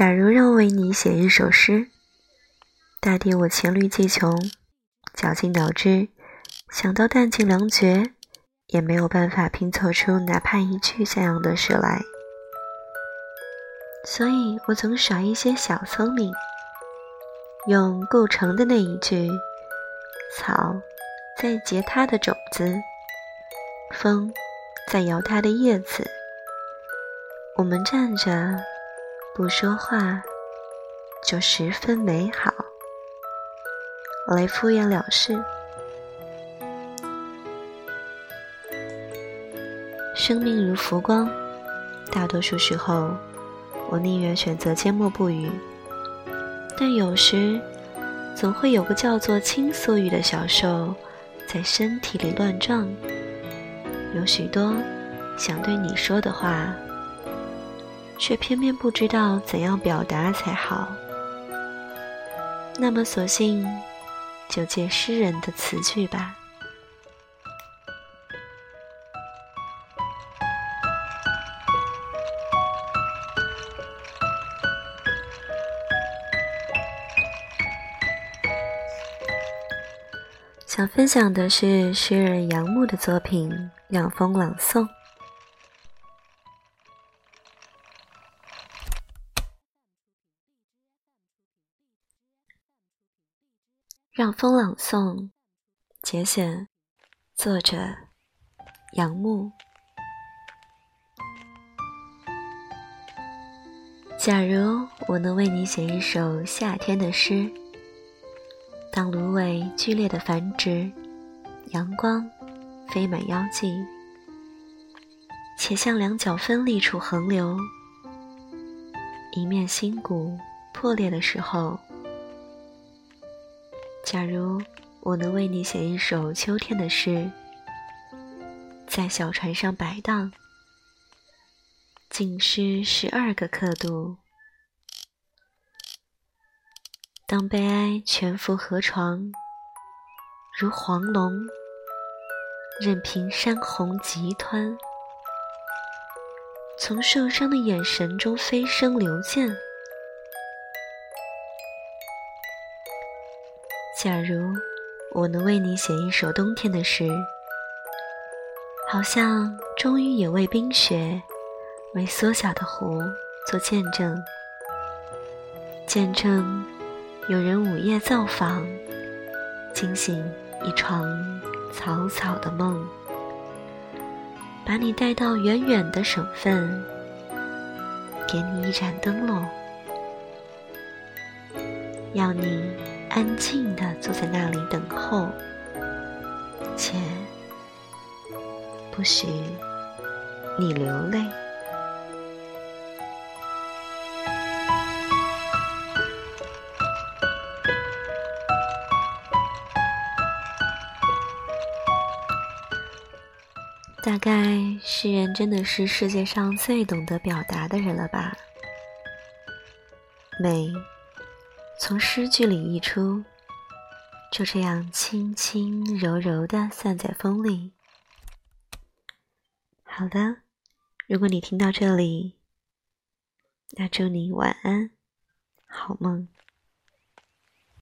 假如让我为你写一首诗，大地我黔驴技穷，绞尽脑汁，想到弹尽粮绝，也没有办法拼凑出哪怕一句像样的诗来。所以我总耍一些小聪明，用构成的那一句“草在结它的种子，风在摇它的叶子”，我们站着。不说话，就十分美好。我来敷衍了事。生命如浮光，大多数时候，我宁愿选择缄默不语。但有时，总会有个叫做倾诉欲的小兽在身体里乱撞，有许多想对你说的话。却偏偏不知道怎样表达才好。那么，索性就借诗人的词句吧。想分享的是诗人杨牧的作品《养蜂朗诵》。让风朗诵，节选，作者杨牧。假如我能为你写一首夏天的诗，当芦苇剧烈的繁殖，阳光飞满腰际，且向两脚分立处横流，一面心骨破裂的时候。假如我能为你写一首秋天的诗，在小船上摆荡，浸湿十二个刻度。当悲哀全伏河床，如黄龙，任凭山洪急湍，从受伤的眼神中飞升流溅。假如我能为你写一首冬天的诗，好像终于也为冰雪、为缩小的湖做见证，见证有人午夜造访，惊醒一床草草的梦，把你带到远远的省份，给你一盏灯笼，要你。安静的坐在那里等候，且不许你流泪。大概诗人真的是世界上最懂得表达的人了吧？美。从诗句里溢出，就这样轻轻柔柔的散在风里。好的，如果你听到这里，那祝你晚安，好梦。